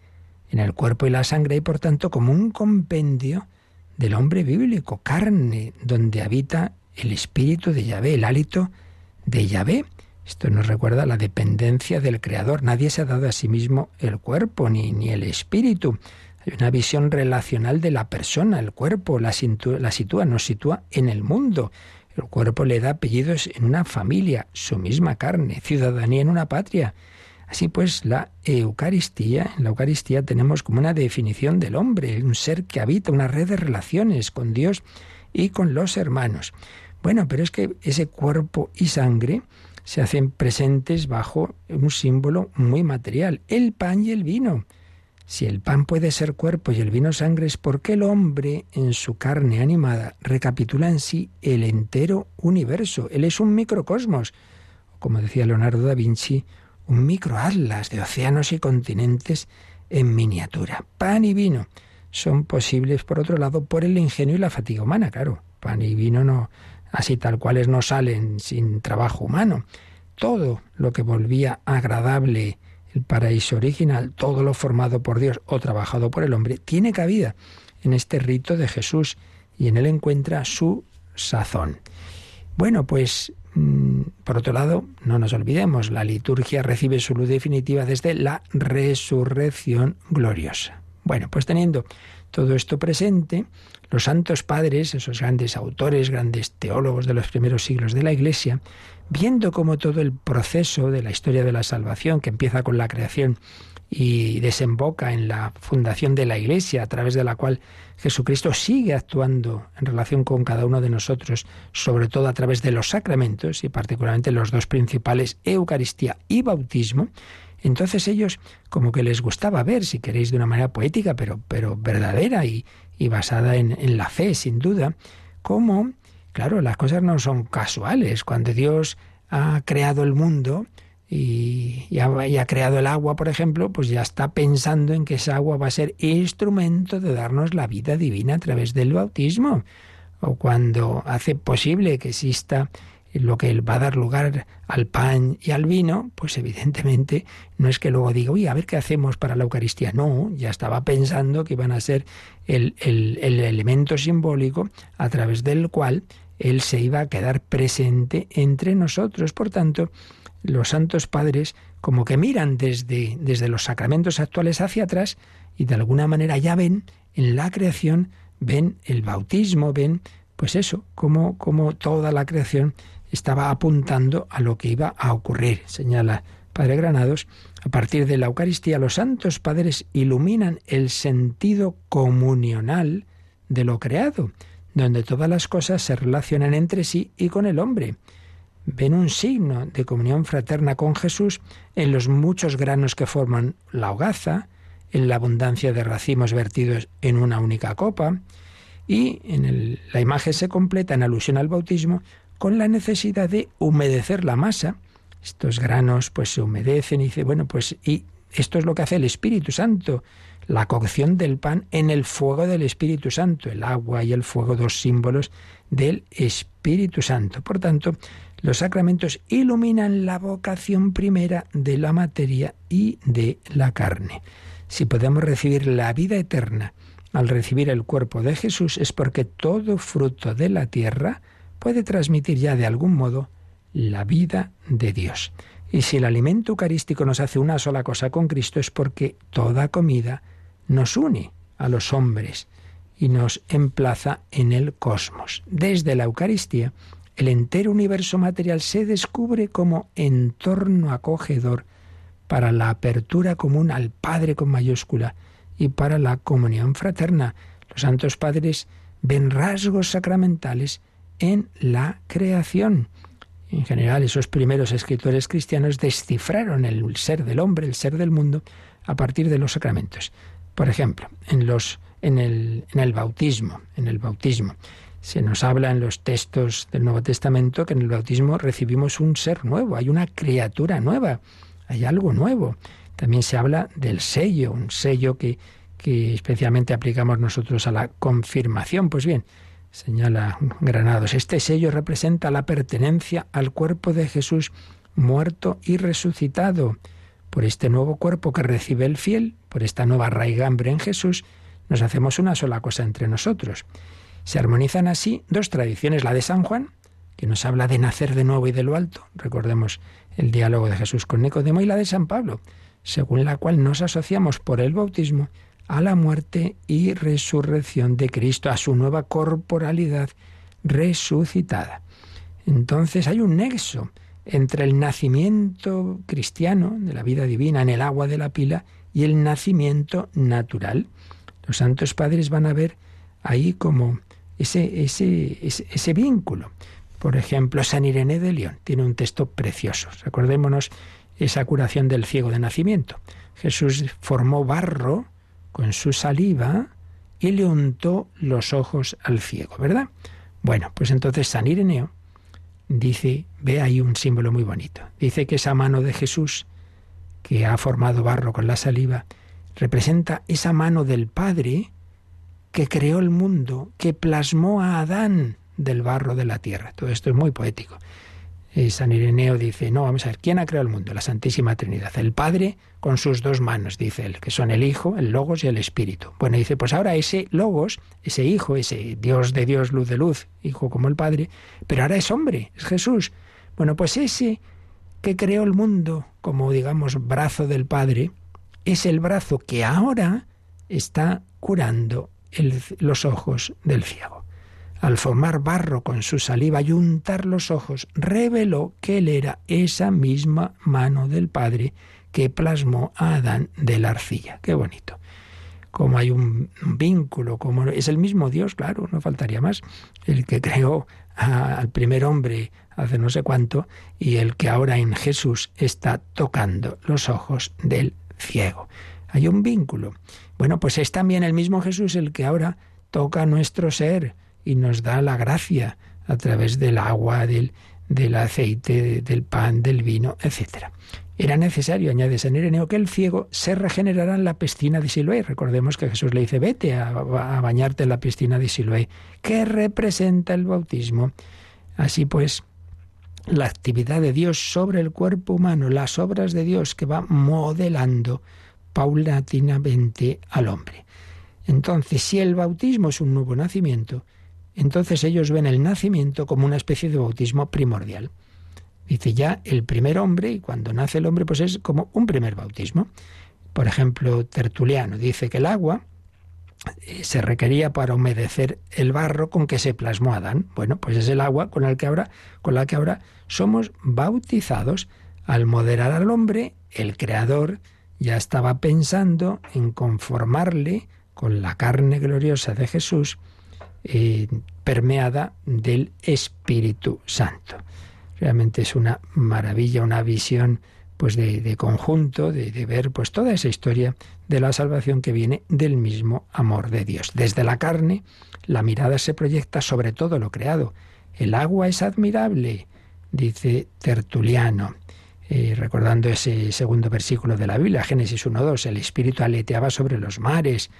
En el cuerpo y la sangre hay, por tanto, como un compendio del hombre bíblico, carne, donde habita el espíritu de Yahvé, el hálito de Yahvé. Esto nos recuerda la dependencia del Creador. Nadie se ha dado a sí mismo el cuerpo ni, ni el espíritu. Hay una visión relacional de la persona, el cuerpo, la, la sitúa, nos sitúa en el mundo. El cuerpo le da apellidos en una familia, su misma carne, ciudadanía en una patria. Así pues, la Eucaristía, en la Eucaristía tenemos como una definición del hombre, un ser que habita una red de relaciones con Dios y con los hermanos. Bueno, pero es que ese cuerpo y sangre se hacen presentes bajo un símbolo muy material, el pan y el vino. Si el pan puede ser cuerpo y el vino sangre, es porque el hombre, en su carne animada, recapitula en sí el entero universo. Él es un microcosmos, como decía Leonardo da Vinci, un microatlas de océanos y continentes en miniatura. Pan y vino son posibles, por otro lado, por el ingenio y la fatiga humana, claro. Pan y vino no, así tal cuales no salen sin trabajo humano. Todo lo que volvía agradable el paraíso original, todo lo formado por Dios o trabajado por el hombre, tiene cabida en este rito de Jesús y en él encuentra su sazón. Bueno, pues por otro lado, no nos olvidemos, la liturgia recibe su luz definitiva desde la resurrección gloriosa. Bueno, pues teniendo todo esto presente, los santos padres, esos grandes autores, grandes teólogos de los primeros siglos de la Iglesia, viendo cómo todo el proceso de la historia de la salvación, que empieza con la creación y desemboca en la fundación de la Iglesia, a través de la cual Jesucristo sigue actuando en relación con cada uno de nosotros, sobre todo a través de los sacramentos y particularmente los dos principales, Eucaristía y bautismo, entonces ellos como que les gustaba ver, si queréis, de una manera poética, pero, pero verdadera y, y basada en, en la fe, sin duda, cómo, claro, las cosas no son casuales. Cuando Dios ha creado el mundo, y, y ha, creado el agua, por ejemplo, pues ya está pensando en que esa agua va a ser instrumento de darnos la vida divina a través del bautismo. O cuando hace posible que exista lo que va a dar lugar al pan y al vino, pues evidentemente no es que luego diga, uy, a ver qué hacemos para la Eucaristía. No, ya estaba pensando que iban a ser el, el elemento simbólico a través del cual Él se iba a quedar presente entre nosotros. Por tanto, los santos padres como que miran desde, desde los sacramentos actuales hacia atrás y de alguna manera ya ven en la creación, ven el bautismo, ven pues eso, como, como toda la creación estaba apuntando a lo que iba a ocurrir, señala Padre Granados. A partir de la Eucaristía, los santos padres iluminan el sentido comunional de lo creado, donde todas las cosas se relacionan entre sí y con el hombre ven un signo de comunión fraterna con Jesús en los muchos granos que forman la hogaza, en la abundancia de racimos vertidos en una única copa, y en el, la imagen se completa en alusión al bautismo con la necesidad de humedecer la masa. Estos granos pues se humedecen y dice, bueno, pues y esto es lo que hace el Espíritu Santo, la cocción del pan en el fuego del Espíritu Santo, el agua y el fuego, dos símbolos del Espíritu Santo. Por tanto, los sacramentos iluminan la vocación primera de la materia y de la carne. Si podemos recibir la vida eterna al recibir el cuerpo de Jesús es porque todo fruto de la tierra puede transmitir ya de algún modo la vida de Dios. Y si el alimento eucarístico nos hace una sola cosa con Cristo es porque toda comida nos une a los hombres y nos emplaza en el cosmos. Desde la Eucaristía, el entero universo material se descubre como entorno acogedor para la apertura común al Padre con mayúscula y para la comunión fraterna. Los santos padres ven rasgos sacramentales en la creación. En general, esos primeros escritores cristianos descifraron el ser del hombre, el ser del mundo, a partir de los sacramentos. Por ejemplo, en, en el bautismo, se nos habla en los textos del Nuevo Testamento que en el bautismo recibimos un ser nuevo, hay una criatura nueva, hay algo nuevo. También se habla del sello, un sello que, que especialmente aplicamos nosotros a la confirmación. Pues bien, señala Granados, este sello representa la pertenencia al cuerpo de Jesús muerto y resucitado. Por este nuevo cuerpo que recibe el fiel, por esta nueva raigambre en Jesús, nos hacemos una sola cosa entre nosotros. Se armonizan así dos tradiciones, la de San Juan, que nos habla de nacer de nuevo y de lo alto, recordemos el diálogo de Jesús con Nicodemo, y la de San Pablo, según la cual nos asociamos por el bautismo a la muerte y resurrección de Cristo, a su nueva corporalidad resucitada. Entonces hay un nexo entre el nacimiento cristiano de la vida divina en el agua de la pila y el nacimiento natural. Los santos padres van a ver ahí como ese, ese, ese, vínculo. Por ejemplo, San Irene de León tiene un texto precioso. Recordémonos esa curación del ciego de nacimiento. Jesús formó barro con su saliva y le untó los ojos al ciego, ¿verdad? Bueno, pues entonces San Ireneo dice, ve ahí un símbolo muy bonito. Dice que esa mano de Jesús, que ha formado barro con la saliva, representa esa mano del Padre que creó el mundo, que plasmó a Adán del barro de la tierra. Todo esto es muy poético. Y San Ireneo dice, no, vamos a ver, ¿quién ha creado el mundo? La Santísima Trinidad. El Padre con sus dos manos, dice él, que son el Hijo, el Logos y el Espíritu. Bueno, dice, pues ahora ese Logos, ese Hijo, ese Dios de Dios, luz de luz, Hijo como el Padre, pero ahora es hombre, es Jesús. Bueno, pues ese que creó el mundo como, digamos, brazo del Padre, es el brazo que ahora está curando los ojos del ciego al formar barro con su saliva y untar los ojos, reveló que él era esa misma mano del Padre que plasmó a Adán de la arcilla. Qué bonito. Como hay un vínculo, como es el mismo Dios, claro, no faltaría más, el que creó al primer hombre hace no sé cuánto y el que ahora en Jesús está tocando los ojos del ciego. Hay un vínculo. Bueno, pues es también el mismo Jesús el que ahora toca nuestro ser y nos da la gracia a través del agua, del, del aceite, del pan, del vino, etc. Era necesario, añade San Ireneo, que el ciego se regenerara en la piscina de Siloé. Recordemos que Jesús le dice, vete a, bañarte en la piscina de Siloé, que representa el bautismo. Así pues, la actividad de Dios sobre el cuerpo humano, las obras de Dios que va modelando paulatinamente al hombre. Entonces, si el bautismo es un nuevo nacimiento, entonces ellos ven el nacimiento como una especie de bautismo primordial. Dice ya el primer hombre, y cuando nace el hombre, pues es como un primer bautismo. Por ejemplo, Tertuliano dice que el agua eh, se requería para humedecer el barro con que se plasmó Adán. Bueno, pues es el agua con, con la que ahora somos bautizados. Al moderar al hombre, el Creador ya estaba pensando en conformarle con la carne gloriosa de Jesús, eh, permeada del Espíritu Santo. Realmente es una maravilla, una visión pues de, conjunto, de, de, ver pues toda esa historia de la salvación que viene del mismo amor de Dios. Desde la carne, la mirada se proyecta sobre todo lo creado. El agua es admirable, dice Tertuliano. Recordando ese segundo versículo de la Biblia, Génesis 1.2, el Espíritu aleteaba sobre los mares.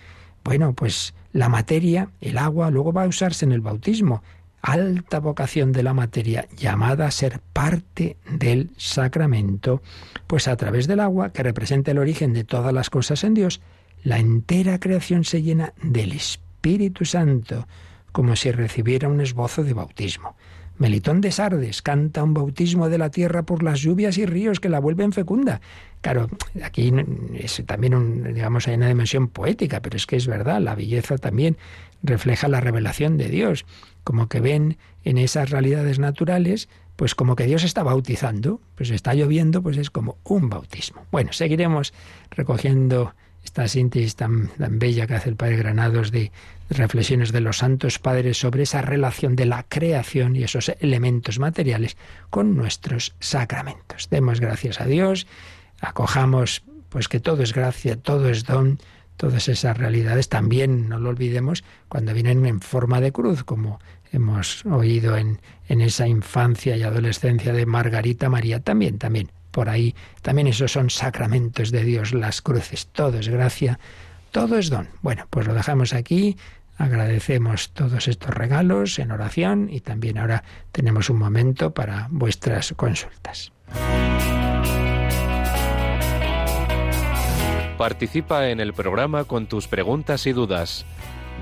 Bueno, pues la materia, el agua, luego va a usarse en el bautismo. Alta vocación de la materia, llamada a ser parte del sacramento, pues a través del agua, que representa el origen de todas las cosas en Dios, la entera creación se llena del Espíritu Santo, como si recibiera un esbozo de bautismo. Melitón de Sardes canta un bautismo de la tierra por las lluvias y ríos que la vuelven fecunda. Claro, aquí es también digamos, hay una dimensión poética, pero es que es verdad, la belleza también refleja la revelación de Dios, como que ven en esas realidades naturales, pues como que Dios está bautizando, pues está lloviendo, pues es como un bautismo. Bueno, seguiremos recogiendo esta síntesis tan, tan bella que hace el Padre Granados de reflexiones de los santos padres sobre esa relación de la creación y esos elementos materiales con nuestros sacramentos. Demos gracias a Dios, acojamos pues que todo es gracia, todo es don, todas esas realidades también, no lo olvidemos, cuando vienen en forma de cruz, como hemos oído en, en esa infancia y adolescencia de Margarita María, también, también, por ahí, también esos son sacramentos de Dios, las cruces, todo es gracia, todo es don. Bueno, pues lo dejamos aquí, agradecemos todos estos regalos en oración y también ahora tenemos un momento para vuestras consultas. Participa en el programa con tus preguntas y dudas.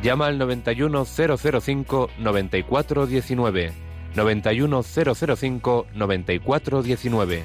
Llama al 91005-9419. 91005-9419.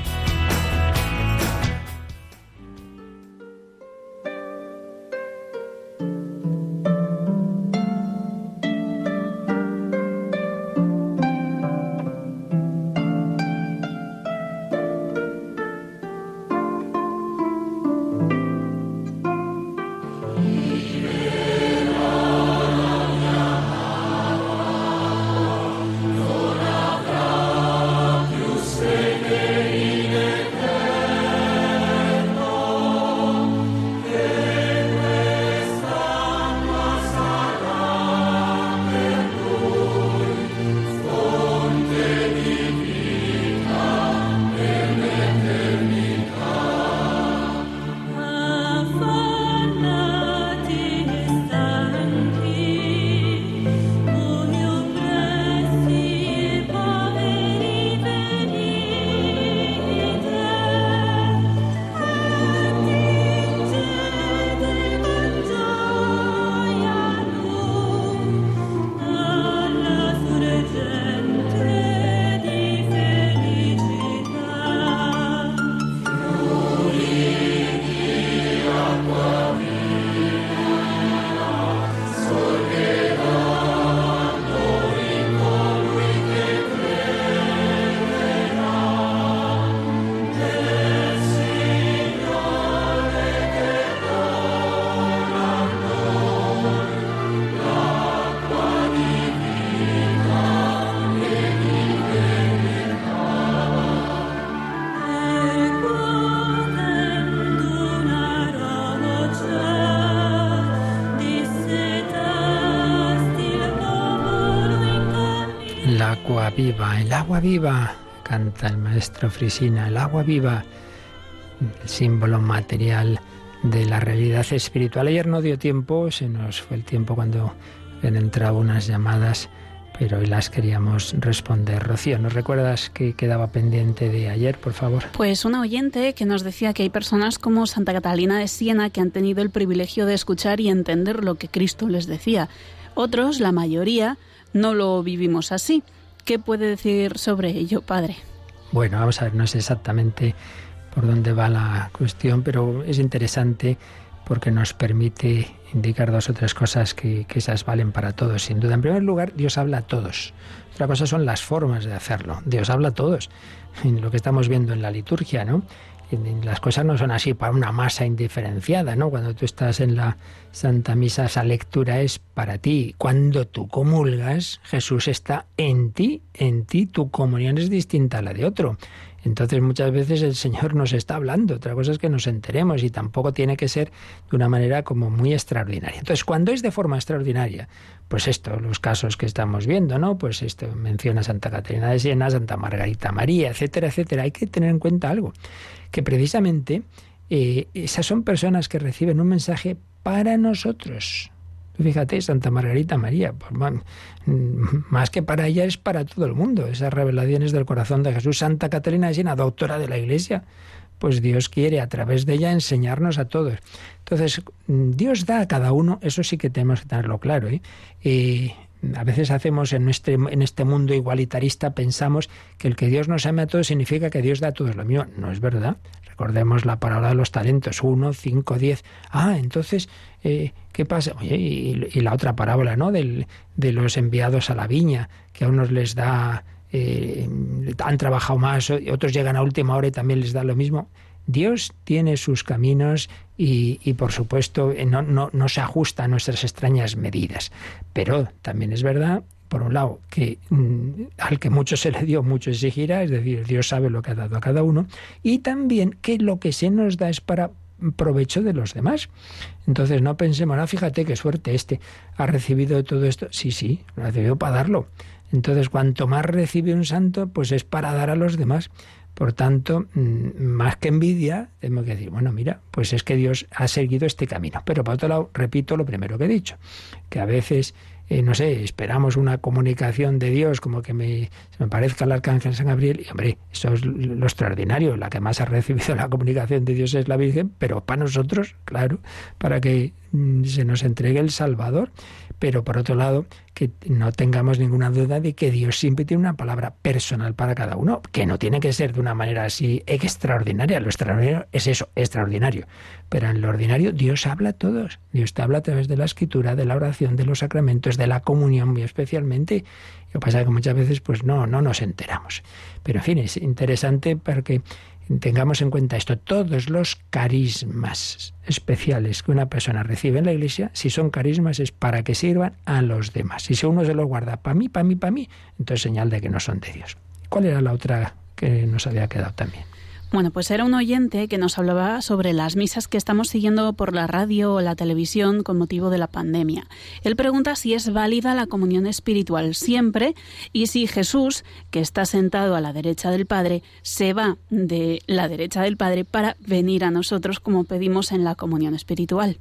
viva, el agua viva, canta el maestro Frisina, el agua viva, símbolo material de la realidad espiritual. Ayer no dio tiempo, se nos fue el tiempo cuando habían entrado unas llamadas, pero hoy las queríamos responder. Rocío, ¿nos recuerdas que quedaba pendiente de ayer, por favor? Pues una oyente que nos decía que hay personas como Santa Catalina de Siena que han tenido el privilegio de escuchar y entender lo que Cristo les decía. Otros, la mayoría, no lo vivimos así. ¿Qué puede decir sobre ello, padre? Bueno, vamos a ver, no sé exactamente por dónde va la cuestión, pero es interesante porque nos permite indicar dos o tres cosas que, que esas valen para todos, sin duda. En primer lugar, Dios habla a todos. Otra cosa son las formas de hacerlo. Dios habla a todos. En lo que estamos viendo en la liturgia, ¿no? Las cosas no son así para una masa indiferenciada, ¿no? Cuando tú estás en la Santa Misa, esa lectura es para ti. Cuando tú comulgas, Jesús está en ti, en ti, tu comunión es distinta a la de otro. Entonces muchas veces el Señor nos está hablando, otra cosa es que nos enteremos y tampoco tiene que ser de una manera como muy extraordinaria. Entonces cuando es de forma extraordinaria, pues esto, los casos que estamos viendo, ¿no? Pues esto menciona Santa Catarina de Siena, Santa Margarita María, etcétera, etcétera. Hay que tener en cuenta algo, que precisamente eh, esas son personas que reciben un mensaje para nosotros. Fíjate, Santa Margarita María, pues, mm, más que para ella es para todo el mundo. Esas revelaciones del corazón de Jesús. Santa Catalina de Siena, doctora de la Iglesia, pues Dios quiere a través de ella enseñarnos a todos. Entonces, mm, Dios da a cada uno, eso sí que tenemos que tenerlo claro. ¿eh? Eh, a veces hacemos en este, en este mundo igualitarista, pensamos que el que Dios nos ame a todos significa que Dios da a todos lo mismo. No es verdad. Recordemos la parábola de los talentos, uno, cinco, diez. Ah, entonces, eh, ¿qué pasa? Oye, y, la otra parábola, ¿no? Del, de los enviados a la viña, que a unos les da, eh, han trabajado más, otros llegan a última hora y también les da lo mismo. Dios tiene sus caminos y, y, por supuesto eh, no, no, no se ajusta a nuestras extrañas medidas. Pero también es verdad, por un lado, que mm, al que mucho se le dio, mucho exigirá, es decir, Dios sabe lo que ha dado a cada uno, y también que lo que se nos da es para provecho de los demás. Entonces no pensemos, ah, fíjate qué suerte este ha recibido todo esto. Sí, sí, lo ha recibido para darlo. Entonces, cuanto más recibe un santo, pues es para dar a los demás. Por tanto, mm, más que envidia, tenemos que decir, bueno, mira, pues es que Dios ha seguido este camino. Pero por otro lado, repito lo primero que he dicho, que a veces eh, no sé, esperamos una comunicación de Dios como que me, se me parezca el arcángel San Gabriel, y hombre, eso es lo extraordinario, la que más ha recibido la comunicación de Dios es la Virgen, pero para nosotros, claro, para que se nos entregue el Salvador, pero por otro lado, que no tengamos ninguna duda de que Dios siempre tiene una palabra personal para cada uno, que no tiene que ser de una manera así extraordinaria, lo extraordinario es eso, extraordinario, pero en lo ordinario Dios habla a todos, Dios te habla a través de la escritura, de la oración, de los sacramentos, de la comunión muy especialmente. Lo que pasa es que muchas veces pues no, no nos enteramos. Pero en fin, es interesante porque tengamos en cuenta esto. Todos los carismas especiales que una persona recibe en la iglesia, si son carismas es para que sirvan a los demás. Y si uno se los guarda para mí, para mí, para mí, entonces señal de que no son de Dios. ¿Cuál era la otra que nos había quedado también? Bueno, pues era un oyente que nos hablaba sobre las misas que estamos siguiendo por la radio o la televisión con motivo de la pandemia. Él pregunta si es válida la comunión espiritual siempre y si Jesús, que está sentado a la derecha del Padre, se va de la derecha del Padre para venir a nosotros como pedimos en la comunión espiritual.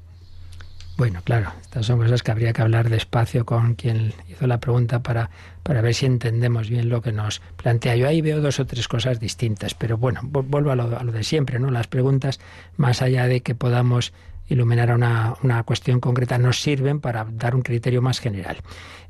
Bueno, claro, estas son cosas que habría que hablar despacio con quien hizo la pregunta para, para ver si entendemos bien lo que nos plantea. Yo ahí veo dos o tres cosas distintas, pero bueno, vuelvo a lo, a lo de siempre, ¿no? Las preguntas, más allá de que podamos iluminar una, una, cuestión concreta, nos sirven para dar un criterio más general.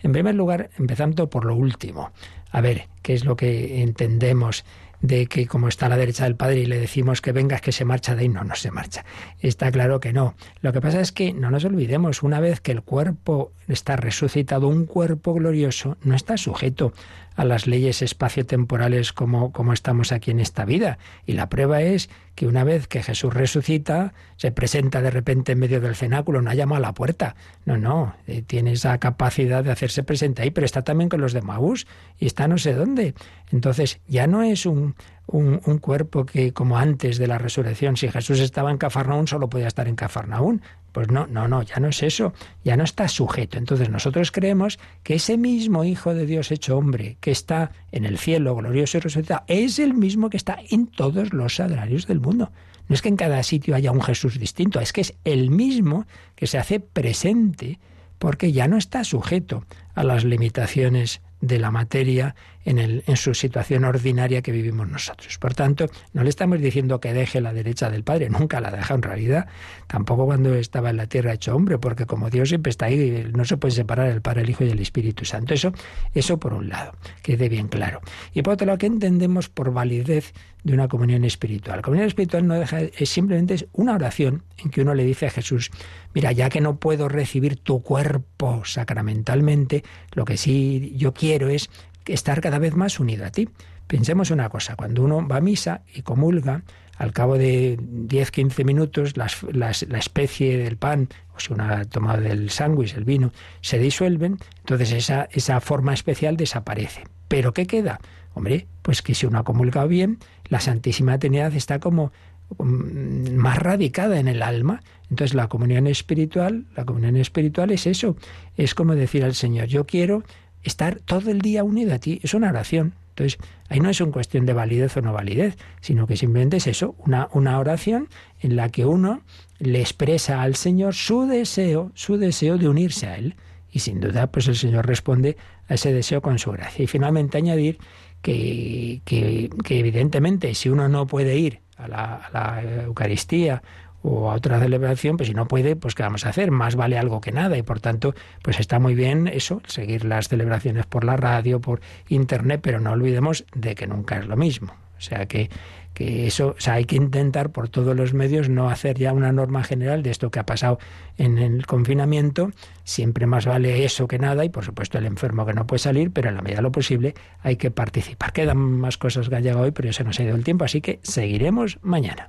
En primer lugar, empezando por lo último. A ver, ¿qué es lo que entendemos de que como está a la derecha del Padre y le decimos que venga, que se marcha de ahí, no, no se marcha. Está claro que no. Lo que pasa es que no nos olvidemos, una vez que el cuerpo está resucitado, un cuerpo glorioso no está sujeto a las leyes espaciotemporales como, como estamos aquí en esta vida. Y la prueba es que una vez que Jesús resucita, se presenta de repente en medio del cenáculo, no llama a la puerta. No, no, eh, tiene esa capacidad de hacerse presente ahí, pero está también con los de Maús y está no sé dónde. Entonces, ya no es un, un, cuerpo que, como antes de la resurrección, si Jesús estaba en Cafarnaún, solo podía estar en Cafarnaún. Pues no, no, no, ya no es eso, ya no está sujeto. Entonces nosotros creemos que ese mismo Hijo de Dios hecho hombre, que está en el cielo, glorioso y resucitado, es el mismo que está en todos los sagrarios del mundo. No es que en cada sitio haya un Jesús distinto, es que es el mismo que se hace presente porque ya no está sujeto a las limitaciones de la materia en, el, en, su situación ordinaria que vivimos nosotros. Por tanto, no le estamos diciendo que deje la derecha del Padre, nunca la deja en realidad, tampoco cuando estaba en la tierra hecho hombre, porque como Dios siempre está ahí, no se puede separar el Padre, el Hijo y el Espíritu Santo. Eso, eso por un lado, quede bien claro. Y por otro lado, ¿qué entendemos por validez de una comunión espiritual? La comunión espiritual no deja, es simplemente una oración en que uno le dice a Jesús, mira, ya que no puedo recibir tu cuerpo sacramentalmente, lo que sí yo quiero es estar cada vez más unido a ti. Pensemos una cosa, cuando uno va a misa y comulga, al cabo de 10-15 minutos las, la especie del pan, o si uno ha tomado del sándwich, el vino, se disuelven, entonces esa, esa forma especial desaparece. ¿Pero qué queda? Hombre, pues que si uno ha comulgado bien, la Santísima Trinidad está como más radicada en el alma. Entonces la comunión espiritual, la comunión espiritual es eso, es como decir al Señor, yo quiero estar todo el día unido a ti, es una oración. Entonces, ahí no es una cuestión de validez o no validez, sino que simplemente es eso, una, una oración en la que uno le expresa al Señor su deseo, su deseo de unirse a Él. Y sin duda, pues el Señor responde a ese deseo con su gracia. Y finalmente añadir que, que, evidentemente si uno no puede ir a la Eucaristía o a otra celebración, pues si no puede, pues ¿qué vamos a hacer? Más vale algo que nada y por tanto, pues está muy bien eso, seguir las celebraciones por la radio, por internet, pero no olvidemos de que nunca es lo mismo. O sea que, que eso, o sea, hay que intentar por todos los medios no hacer ya una norma general de esto que ha pasado en el confinamiento. Siempre más vale eso que nada y por supuesto el enfermo que no puede salir, pero en la medida de lo posible hay que participar. Quedan más cosas que han llegado hoy, pero ya se nos ha ido el tiempo, así que seguiremos mañana.